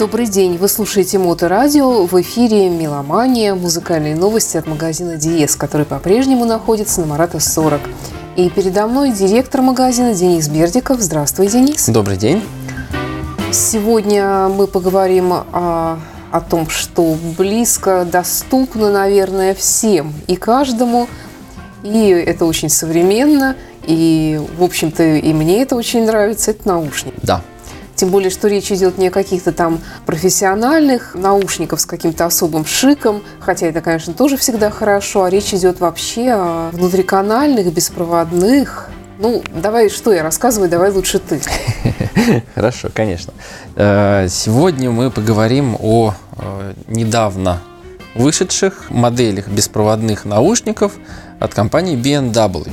Добрый день. Вы слушаете Моторадио. В эфире «Меломания», музыкальные новости от магазина «Диез», который по-прежнему находится на Марата 40. И передо мной директор магазина Денис Бердиков. Здравствуй, Денис. Добрый день. Сегодня мы поговорим о, о том, что близко, доступно, наверное, всем и каждому. И это очень современно. И, в общем-то, и мне это очень нравится. Это наушники. Да. Тем более, что речь идет не о каких-то там профессиональных наушниках с каким-то особым шиком, хотя это, конечно, тоже всегда хорошо, а речь идет вообще о внутриканальных, беспроводных. Ну, давай, что я рассказываю, давай лучше ты. Хорошо, конечно. Э, сегодня мы поговорим о э, недавно вышедших моделях беспроводных наушников от компании BMW.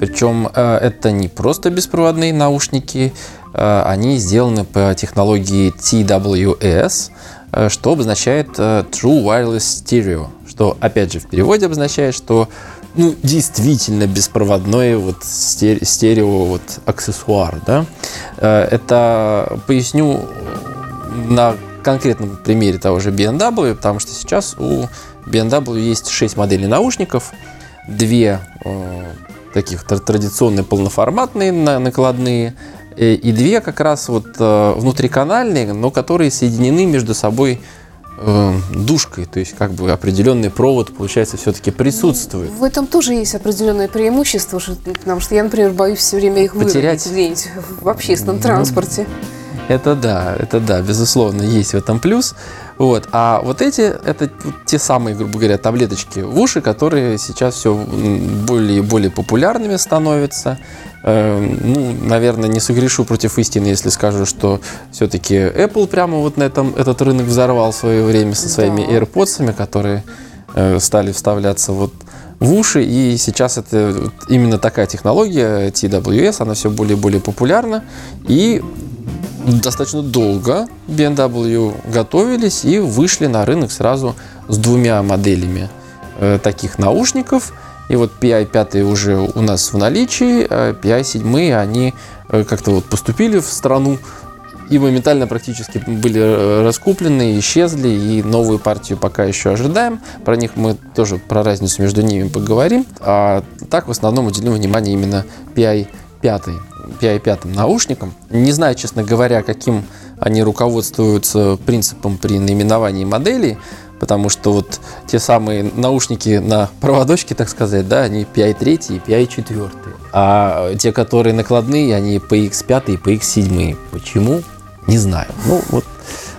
Причем э, это не просто беспроводные наушники, Э, они сделаны по технологии TWS, э, что обозначает True Wireless Stereo, что, опять же, в переводе обозначает, что ну, действительно беспроводной вот стерео вот аксессуар. Да? Это поясню на конкретном примере того же BMW, потому что сейчас у BMW есть 6 моделей наушников, две э, таких традиционные полноформатные накладные, Э, и две как раз вот э, внутриканальные, но которые соединены между собой э, душкой, то есть как бы определенный провод, получается, все-таки присутствует. В этом тоже есть определенное преимущество, потому что я, например, боюсь все время их Потерять. где-нибудь в общественном ну, транспорте. Это да, это да, безусловно, есть в этом плюс. Вот. А вот эти, это те самые, грубо говоря, таблеточки в уши, которые сейчас все более и более популярными становятся. Эм, ну, наверное, не согрешу против истины, если скажу, что все-таки Apple прямо вот на этом этот рынок взорвал в свое время со своими да. AirPods, которые э, стали вставляться вот в уши, и сейчас это именно такая технология TWS, она все более и более популярна, и достаточно долго BMW готовились и вышли на рынок сразу с двумя моделями э, таких наушников. И вот PI5 уже у нас в наличии, а PI7 они э, как-то вот поступили в страну и моментально практически были э, раскуплены, исчезли, и новую партию пока еще ожидаем. Про них мы тоже, про разницу между ними поговорим. А так в основном уделим внимание именно PI 5 PI-5 наушникам. Не знаю, честно говоря, каким они руководствуются принципом при наименовании моделей, потому что вот те самые наушники на проводочке, так сказать, да, они PI-3 и PI-4. А те, которые накладные, они PX5 и PX7. Почему? Не знаю. Ну, вот,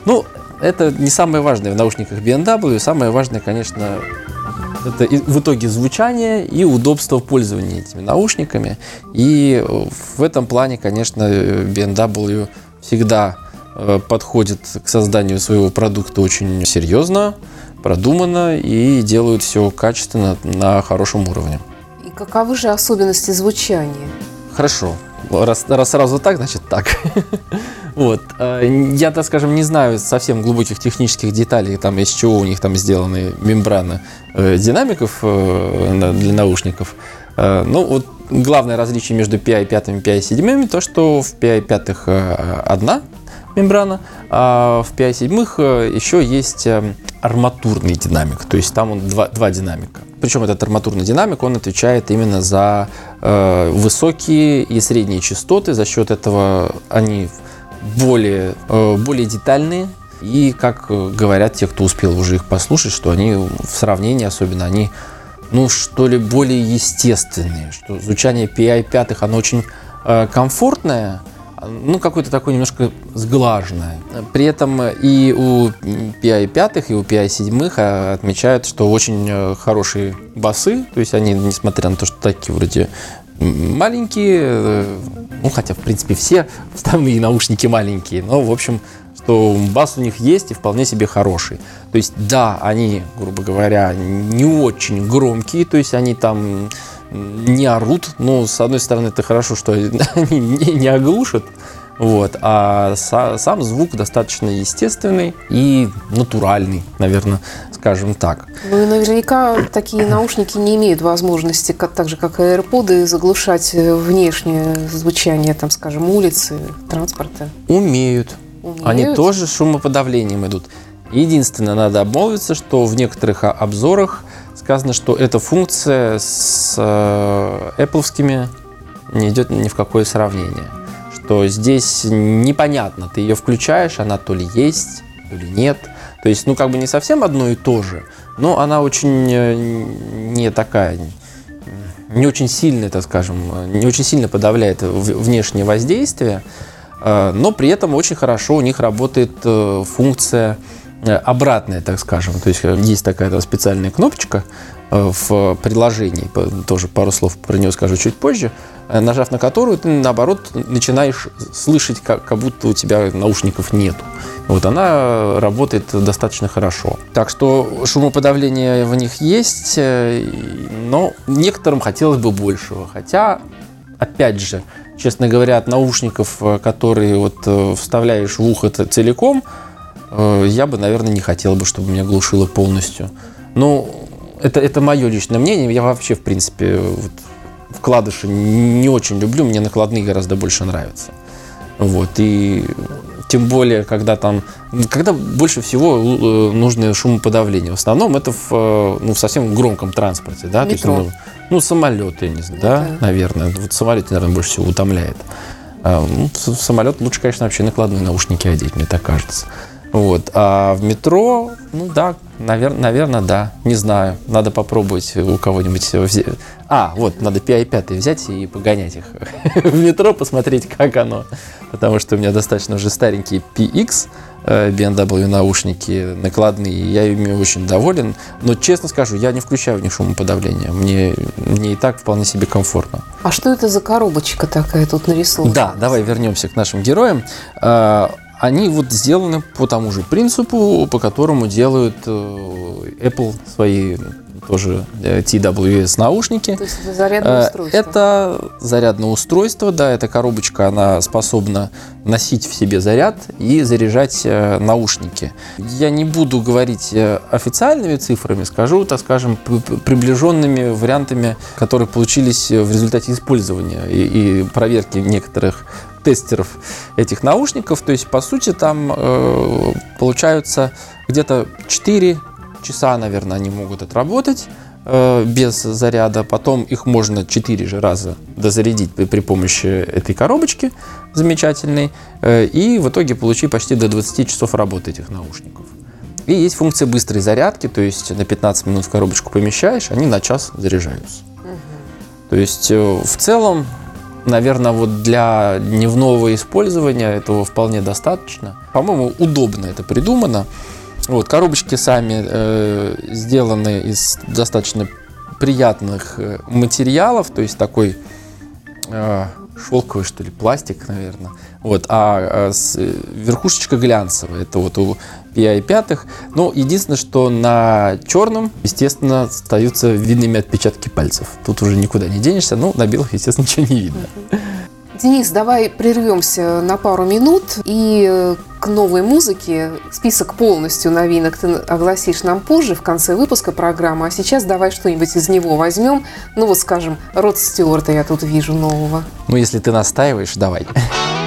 ну, это не самое важное в наушниках BMW. Самое важное, конечно, это в итоге звучание и удобство в пользовании этими наушниками. И в этом плане, конечно, BMW всегда э, подходит к созданию своего продукта очень серьезно, продуманно и делают все качественно на хорошем уровне. И каковы же особенности звучания? Хорошо. Раз, раз сразу так, значит так. Вот. А, я, так скажем, не знаю совсем глубоких технических деталей, там, из чего у них там сделаны мембраны э, динамиков э, для наушников. Э, ну, вот главное различие между PI5 и PI7 то, что в PI5 одна мембрана, а в PI7 еще есть арматурный динамик, то есть там он два, два динамика. Причем этот арматурный динамик, он отвечает именно за э, высокие и средние частоты, за счет этого они более, э, более детальные. И, как говорят те, кто успел уже их послушать, что они в сравнении особенно, они, ну, что ли, более естественные. Что звучание PI 5 оно очень э, комфортное, ну, какое-то такое немножко сглаженное. При этом и у PI 5 и у PI 7 э, отмечают, что очень хорошие басы, то есть они, несмотря на то, что такие вроде маленькие, ну хотя в принципе все вставные наушники маленькие, но в общем, что бас у них есть и вполне себе хороший. То есть да, они, грубо говоря, не очень громкие, то есть они там не орут, но с одной стороны это хорошо, что они не, оглушат, вот, а са, сам звук достаточно естественный и натуральный, наверное, скажем так. Ну и наверняка такие наушники не имеют возможности, как, так же как и AirPods, заглушать внешнее звучание, там, скажем, улицы, транспорта. Умеют. Умеют? Они тоже шумоподавлением идут. Единственное, надо обмолвиться, что в некоторых о- обзорах сказано, что эта функция с э, Apple не идет ни в какое сравнение. Что здесь непонятно, ты ее включаешь, она то ли есть, то ли нет. То есть, ну, как бы не совсем одно и то же, но она очень э, не такая, не очень сильная, так скажем, не очень сильно подавляет внешнее воздействие, э, но при этом очень хорошо у них работает э, функция обратная, так скажем. То есть есть такая специальная кнопочка в приложении, По- тоже пару слов про нее скажу чуть позже, э, нажав на которую ты наоборот начинаешь слышать, как, как будто у тебя наушников нету. Вот она работает достаточно хорошо. Так что шумоподавление в них есть, э, но некоторым хотелось бы большего. Хотя, опять же, честно говоря, от наушников, э, которые вот э, вставляешь в ухо целиком, э, я бы, наверное, не хотел бы, чтобы меня глушило полностью. Ну, это, это мое личное мнение. Я вообще, в принципе, вот, вкладыши не очень люблю. Мне накладные гораздо больше нравятся. Вот, и тем более, когда там, когда больше всего э, нужно шумоподавление. В основном это в, э, ну, в совсем громком транспорте, да? То есть, Метро. ну, ну, самолет, я не знаю, Ну да, да. наверное. Вот самолет, наверное, больше всего утомляет. А, ну, в самолет лучше, конечно, вообще накладные наушники одеть, мне так кажется. Вот. А в метро, ну да, наверное, да. Не знаю. Надо попробовать у кого-нибудь взять. А, вот, надо PI5 взять и погонять их в метро, посмотреть, как оно. Потому что у меня достаточно уже старенькие PX э, BMW наушники накладные, я ими очень доволен. Но, честно скажу, я не включаю в них шумоподавление. Мне, мне и так вполне себе комфортно. А что это за коробочка такая тут нарисована? Да, давай вернемся к нашим героям. Они вот сделаны по тому же принципу, по которому делают э, Apple свои тоже э, TWS наушники. То есть это зарядное Э, устройство. Это зарядное устройство, да, эта коробочка, она способна носить в себе заряд и заряжать наушники. Я не буду говорить официальными цифрами, скажу, так скажем, приближенными вариантами, которые получились в результате использования и, и проверки некоторых тестеров этих наушников. То есть, по сути, там э, получаются где-то 4 часа, наверное, они могут отработать э, без заряда. Потом их можно 4 же раза дозарядить при, при помощи этой коробочки замечательной. Э, и в итоге получить почти до 20 часов работы этих наушников. И есть функция быстрой зарядки, то есть на 15 минут в коробочку помещаешь, они на час заряжаются. То есть э, в целом, наверное, вот для дневного использования этого вполне достаточно. По-моему, удобно это придумано. Вот, коробочки сами э, сделаны из достаточно приятных э, материалов, то есть такой э, шелковый, что ли, пластик, наверное. Вот, а, а с- э, верхушечка глянцевая, это вот у PI5. Ну, единственное, что на черном, естественно, остаются видными отпечатки пальцев. Тут уже никуда не денешься, ну, на белых, естественно, ничего не видно. Денис, давай прервемся на пару минут и э, к новой музыке. Список полностью новинок ты огласишь нам позже, в конце выпуска программы. А сейчас давай что-нибудь из него возьмем. Ну вот, скажем, Род Стюарта я тут вижу нового. Ну, если ты настаиваешь, давай. What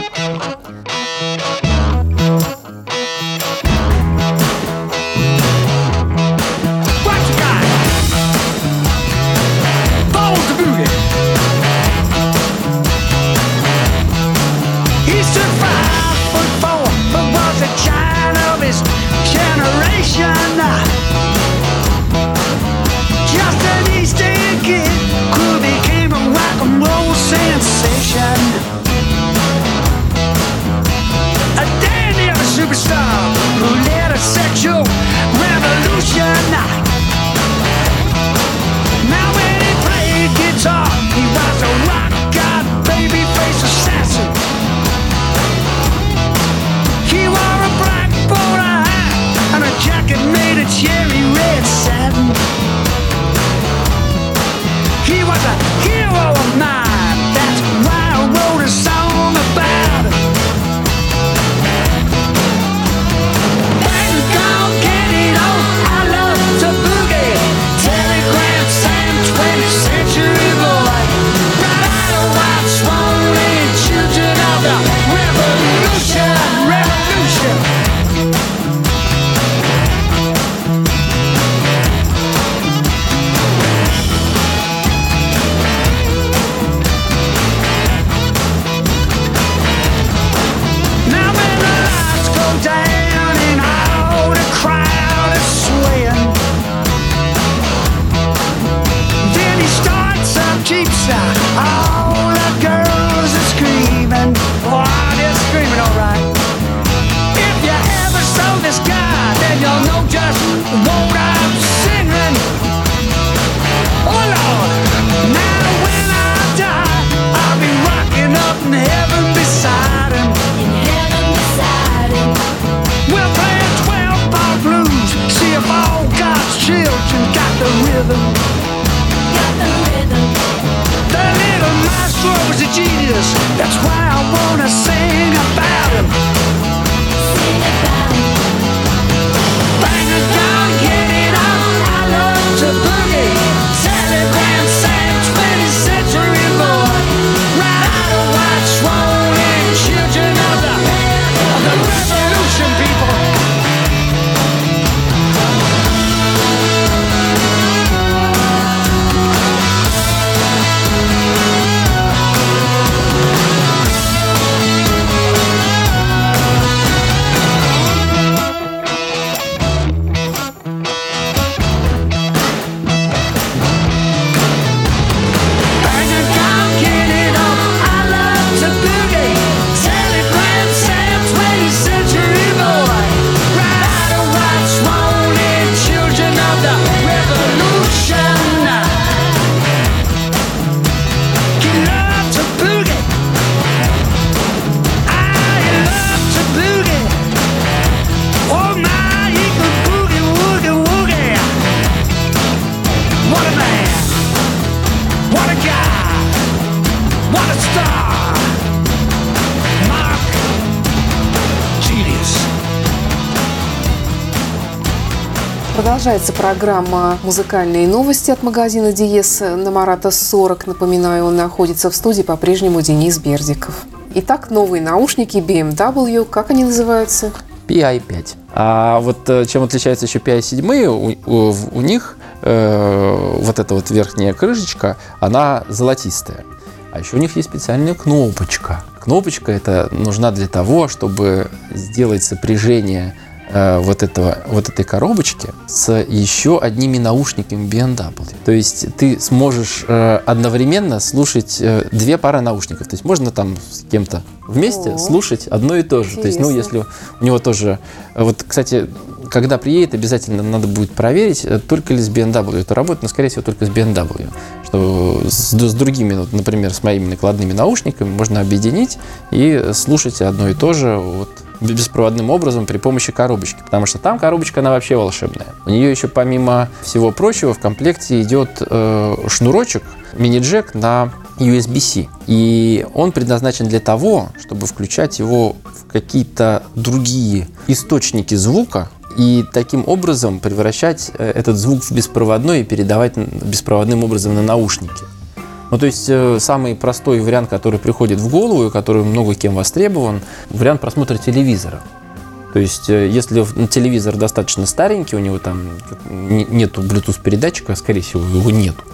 That's why I wanna sing about him. Sing about Продолжается программа «Музыкальные новости» от магазина Диес на Марата 40. Напоминаю, он находится в студии по-прежнему Денис Бердиков. Итак, новые наушники BMW, как они называются? PI5. А вот э, чем отличается еще PI7, у, у- у них э, вот эта вот верхняя крышечка, она золотистая. А еще у них есть специальная кнопочка. Кнопочка эта нужна для того, чтобы сделать сопряжение э, вот, этого, вот этой коробочки с еще одними наушниками BMW. То есть ты сможешь э, одновременно слушать э, две пары наушников. То есть можно там с кем-то вместе О. слушать одно и то же. То есть, ну, Интересно. если у него тоже... Вот, кстати, когда приедет, обязательно надо будет проверить, э, только ли с BMW это работает, но, скорее всего, только с BMW. Что с, с другими, например, с моими накладными наушниками можно объединить и слушать одно и то же вот, беспроводным образом при помощи коробочки. Потому что там коробочка, она вообще волшебная. У нее еще, помимо всего прочего, в комплекте идет э, шнурочек, мини-джек на USB-C. И он предназначен для того, чтобы включать его в какие-то другие источники звука, и таким образом превращать э, этот звук в беспроводной и передавать беспроводным образом на наушники. Ну, то есть э, самый простой вариант, который приходит в голову и который много кем востребован, вариант просмотра телевизора. То есть, э, если телевизор достаточно старенький, у него там нету Bluetooth передатчика, скорее всего, его нету,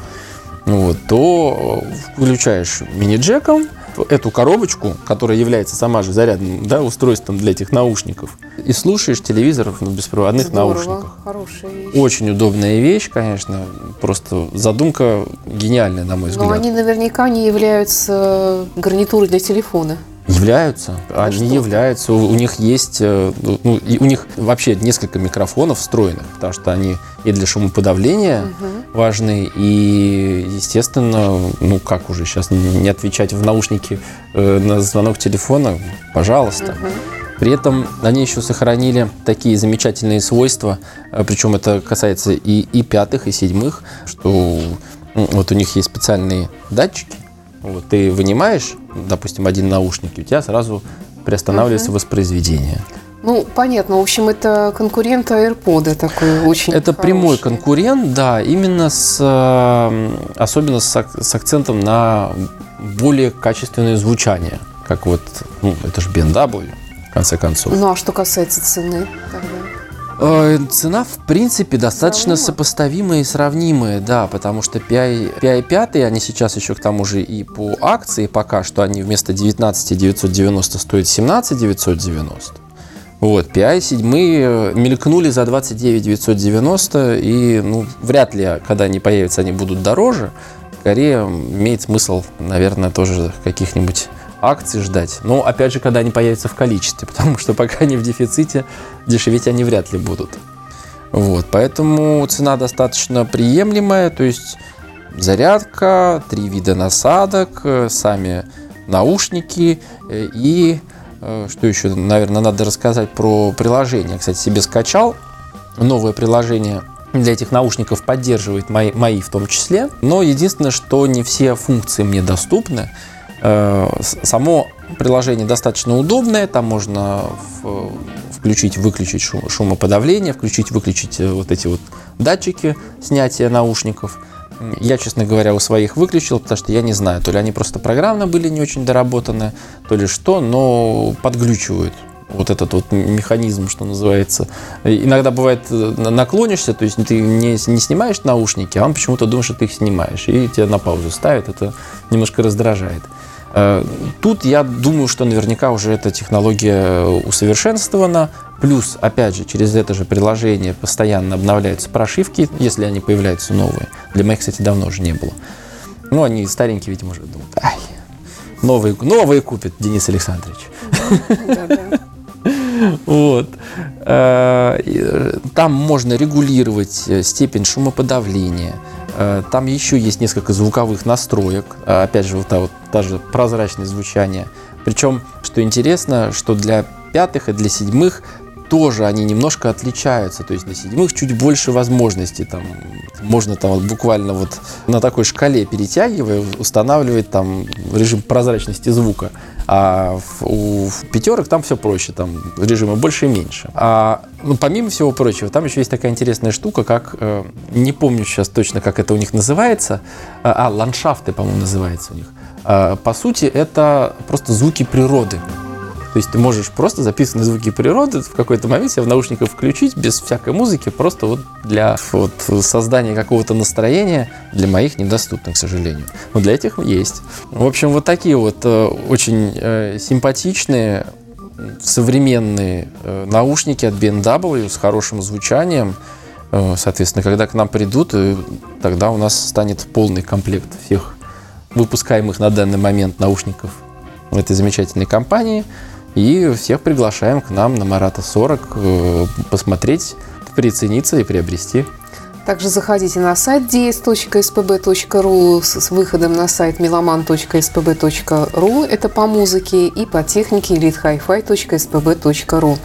вот, то включаешь мини-джеком эту коробочку, которая является сама же зарядным да, устройством для этих наушников, и слушаешь телевизор в беспроводных Здорово, наушниках. хорошая вещь. Очень удобная вещь, конечно. Просто задумка гениальная, на мой взгляд. Но они наверняка не являются гарнитурой для телефона. Являются, они что? являются. У, у них есть, э, ну, и у них вообще несколько микрофонов встроенных, потому что они и для шумоподавления важны, и, естественно, ну как уже сейчас не, не отвечать в наушники э, на звонок телефона, пожалуйста. При этом они еще сохранили такие замечательные свойства, э, причем это касается и, и пятых, и седьмых, что м, вот у них есть специальные датчики, вот, ты вынимаешь, допустим, один наушник, и у тебя сразу приостанавливается воспроизведение. Ну, понятно. В общем, это конкурент AirPod такой очень Это прямой хороший. конкурент, да, именно с, э, особенно с, с акцентом на более качественное звучание, как вот, ну, это же BMW, в конце концов. Ну, а что касается цены тогда? Э, Цена, в принципе, достаточно сопоставимая и сравнимая, да, потому что PI, PI 5, они сейчас еще к тому же и по акции пока что они вместо 19 990 стоят 17 990. Вот, PI 7 мелькнули за 29 990, и ну, вряд ли, когда они появятся, они будут дороже. скорее имеет смысл, наверное, тоже каких-нибудь акций ждать. Но опять же, когда они появятся в количестве, потому что пока они в дефиците, дешеветь они вряд ли будут. Вот, поэтому цена достаточно приемлемая, то есть зарядка, три вида насадок, э, сами наушники э, и э, что еще, наверное, надо рассказать про приложение. Кстати, себе скачал новое приложение для этих наушников поддерживает мои, мои в том числе. Но единственное, что не все функции мне доступны. Э, Само приложение достаточно удобное, там можно включить, выключить шум- шумоподавление, включить, выключить э, вот эти вот датчики снятия наушников. Я, честно говоря, у своих выключил, потому что я не знаю, то ли они просто программно были не очень доработаны, то ли что, но подглючивают вот этот вот механизм, что называется. Иногда бывает э, на- наклонишься, то есть ты не, не снимаешь наушники, а он почему-то думает, что ты их снимаешь, и тебя на паузу ставит, это немножко раздражает. Э, Тут я думаю, что наверняка уже эта технология усовершенствована. Плюс, опять же, через это же приложение постоянно обновляются прошивки, если они появляются новые. Для моих, кстати, давно уже не было. Ну, они старенькие, видимо, уже думают, ай, новые, новые купит Денис Александрович. Вот. Э, э, Там можно регулировать э, степень шумоподавления. Э, Там еще есть несколько звуковых настроек. Э, Опять же, вот та, вот, та же прозрачность звучания. Причем, что интересно, что для пятых и для седьмых тоже они немножко отличаются. То есть на седьмых чуть больше возможностей. Там можно там вот буквально вот на такой шкале перетягивая устанавливать там режим прозрачности звука. А у пятерок там все проще, там режима больше и меньше. А ну, помимо всего прочего, там еще есть такая интересная штука, как э, не помню сейчас точно, как это у них называется. А, а, ландшафты, по-моему, называется у них. А, по сути, это просто звуки природы. То есть ты можешь просто записанные звуки природы в какой-то момент себе в наушниках включить без всякой музыки, просто вот для вот, создания какого-то настроения для моих недоступно, к сожалению. Но для этих есть. В общем, вот такие вот э, очень э, симпатичные современные э, наушники от BMW с хорошим звучанием. Соответственно, когда к нам придут, тогда у нас станет полный комплект всех выпускаемых на данный момент наушников этой замечательной компании. И всех приглашаем к нам на Марата 40 э, посмотреть, прицениться и приобрести. Также заходите на сайт ds.spb.ru с выходом на сайт meloman.spb.ru. Это по музыке и по технике elitehifi.spb.ru.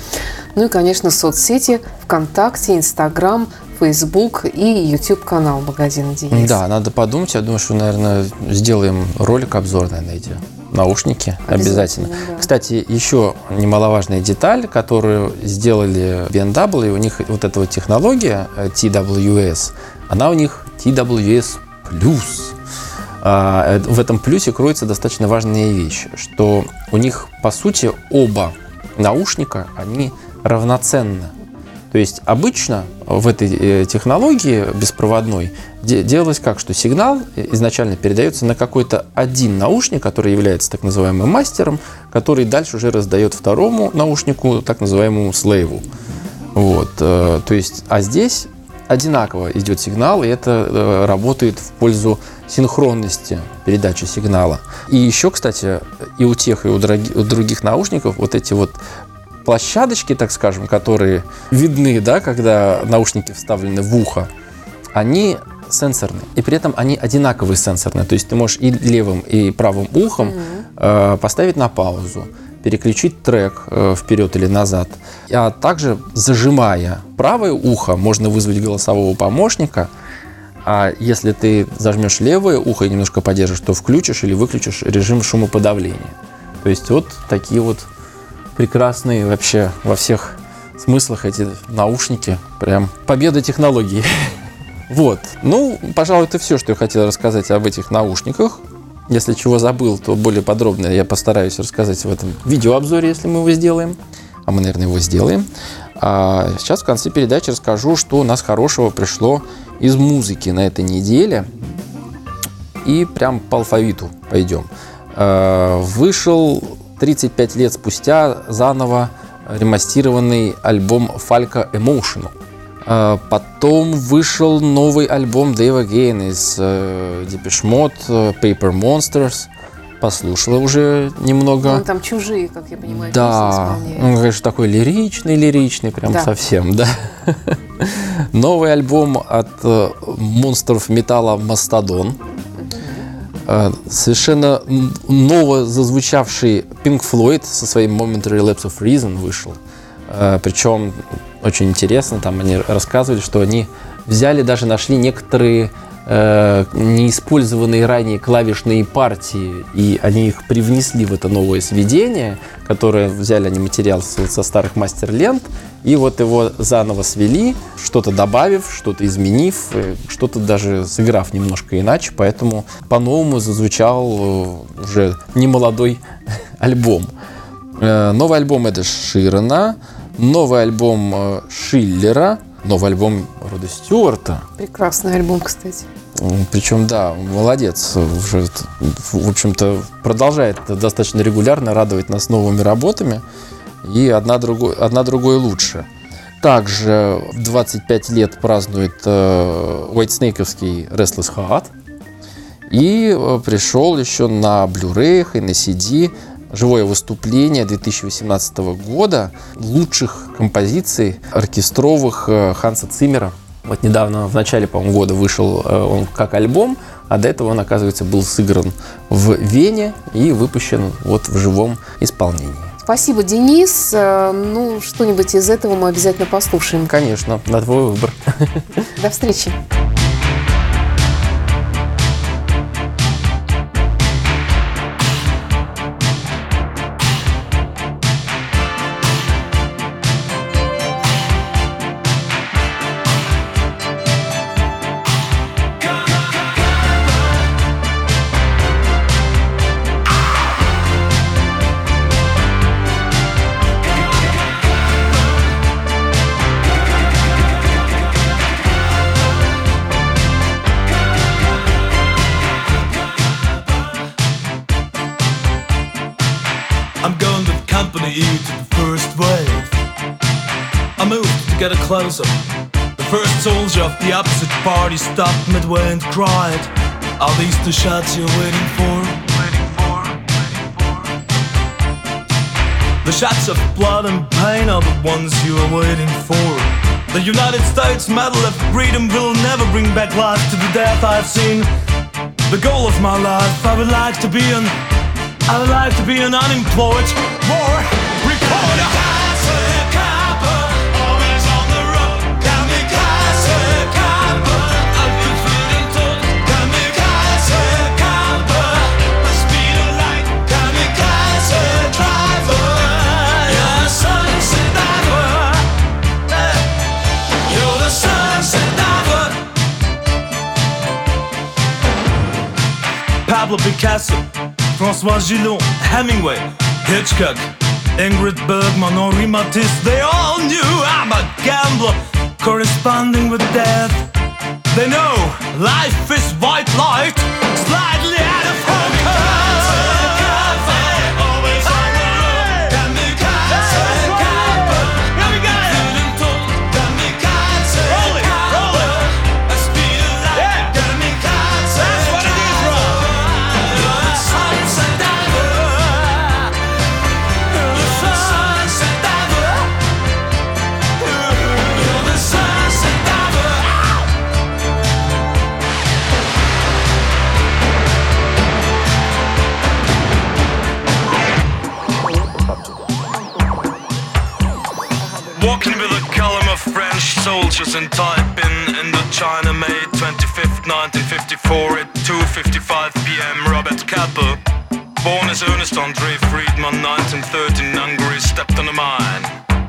Ну и, конечно, соцсети ВКонтакте, Инстаграм, Фейсбук и YouTube канал магазина DS. Да, надо подумать. Я думаю, что, наверное, сделаем ролик обзорный на эти наушники. Обязательно. Обязательно, да. Кстати, еще немаловажная деталь, которую сделали BMW, у них вот эта вот технология э, TWS, она у них TWS+. А, э, В этом плюсе кроется достаточно важная вещь, что у них, по сути, оба наушника, они равноценны. То есть обычно в этой э, технологии беспроводной де- делалось как, что сигнал изначально передается на какой-то один наушник, который является так называемым мастером, который дальше уже раздает второму наушнику, так называемому слейву. Вот, э, то есть, а здесь одинаково идет сигнал, и это э, работает в пользу синхронности передачи сигнала. И еще, кстати, и у тех, и у других наушников вот эти вот площадочки, так скажем, которые видны, да, когда наушники вставлены в ухо, они сенсорные. И при этом они одинаковые сенсорные. То есть ты можешь и левым, и правым ухом э, поставить на паузу, переключить трек э, вперед или назад. А также зажимая правое ухо, можно вызвать голосового помощника. А если ты зажмешь левое ухо и немножко подержишь, то включишь или выключишь режим шумоподавления. То есть вот такие вот прекрасные вообще во всех смыслах эти наушники. Прям победа технологий. Вот. Ну, пожалуй, это все, что я хотел рассказать об этих наушниках. Если чего забыл, то более подробно я постараюсь рассказать в этом видеообзоре, если мы его сделаем. А мы, наверное, его сделаем. А сейчас в конце передачи расскажу, что у нас хорошего пришло из музыки на этой неделе. И прям по алфавиту пойдем. Э, Вышел 35 лет спустя заново ремастированный альбом Falco Emotional. А Потом вышел новый альбом Дэйва Гейна из э, Depeche Mode, э, Paper Monsters. Послушала уже немного. Он там чужие, как я понимаю, Да, он, конечно, такой лиричный, лиричный, прям Да. совсем, да. Новый альбом от э, монстров металла Мастодон. Э, Совершенно ново зазвучавший Pink Floyd со своим Momentary Lapse of Reason вышел. Э, Причем очень интересно, там они рассказывали, что они взяли, даже нашли некоторые э, неиспользованные ранее клавишные партии, и они их привнесли в это новое сведение, которое взяли они материал со, старых мастер-лент, и вот его заново свели, что-то добавив, что-то изменив, э, что-то даже сыграв немножко иначе, поэтому по-новому зазвучал э, уже немолодой альбом. Новый альбом Эда Ширана, новый альбом Шиллера, новый альбом Рода Стюарта. Прекрасный альбом, кстати. Причем, да, молодец. Уже, в общем-то, продолжает достаточно регулярно радовать нас новыми работами. И одна другой, одна другой лучше. Также в 25 лет празднует э, Whitesnake'овский Restless Heart. И э, пришел еще на Blu-ray и на CD живое выступление 2018 года лучших композиций оркестровых э, Ханса Циммера. Вот недавно, в начале, по-моему, года вышел э, он как альбом, а до этого он, оказывается, был сыгран в Вене и выпущен вот в живом исполнении. Спасибо, Денис. Э, Ну, что-нибудь из этого мы обязательно послушаем. Конечно, на твой выбор. До встречи. Get a close up. The first soldier of the opposite party stopped midway and cried, Are these the shots you're waiting for? Waiting for, waiting for. The shots of blood and pain are the ones you are waiting for. The United States Medal of Freedom will never bring back life to the death I've seen. The goal of my life, I would like to be an I would like to be an unemployed war Pablo Picasso, Francois Gillon, Hemingway, Hitchcock, Ingrid Bergman, Henri Matisse, they all knew I'm a gambler corresponding with death. They know life is white light, slightly Walking with a column of French soldiers in Taiping in the China, May 25th, 1954 at 2.55 p.m. Robert Kappa, born as Ernest Andre Friedman, 1913 Hungary, stepped on a mine.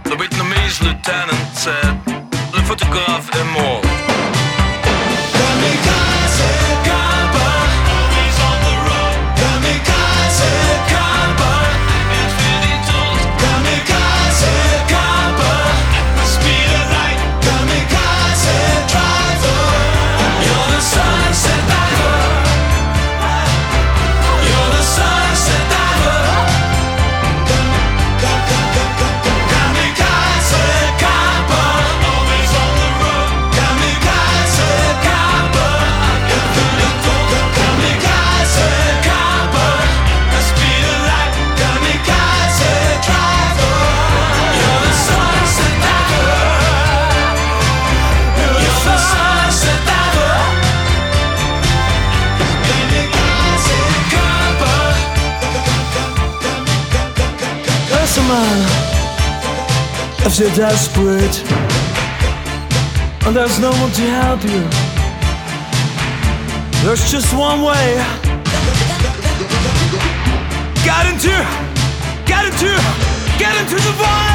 The Vietnamese lieutenant said, Le photographe est mort. You're desperate and there's no one to help you. There's just one way. Get into, get into, get into the violence.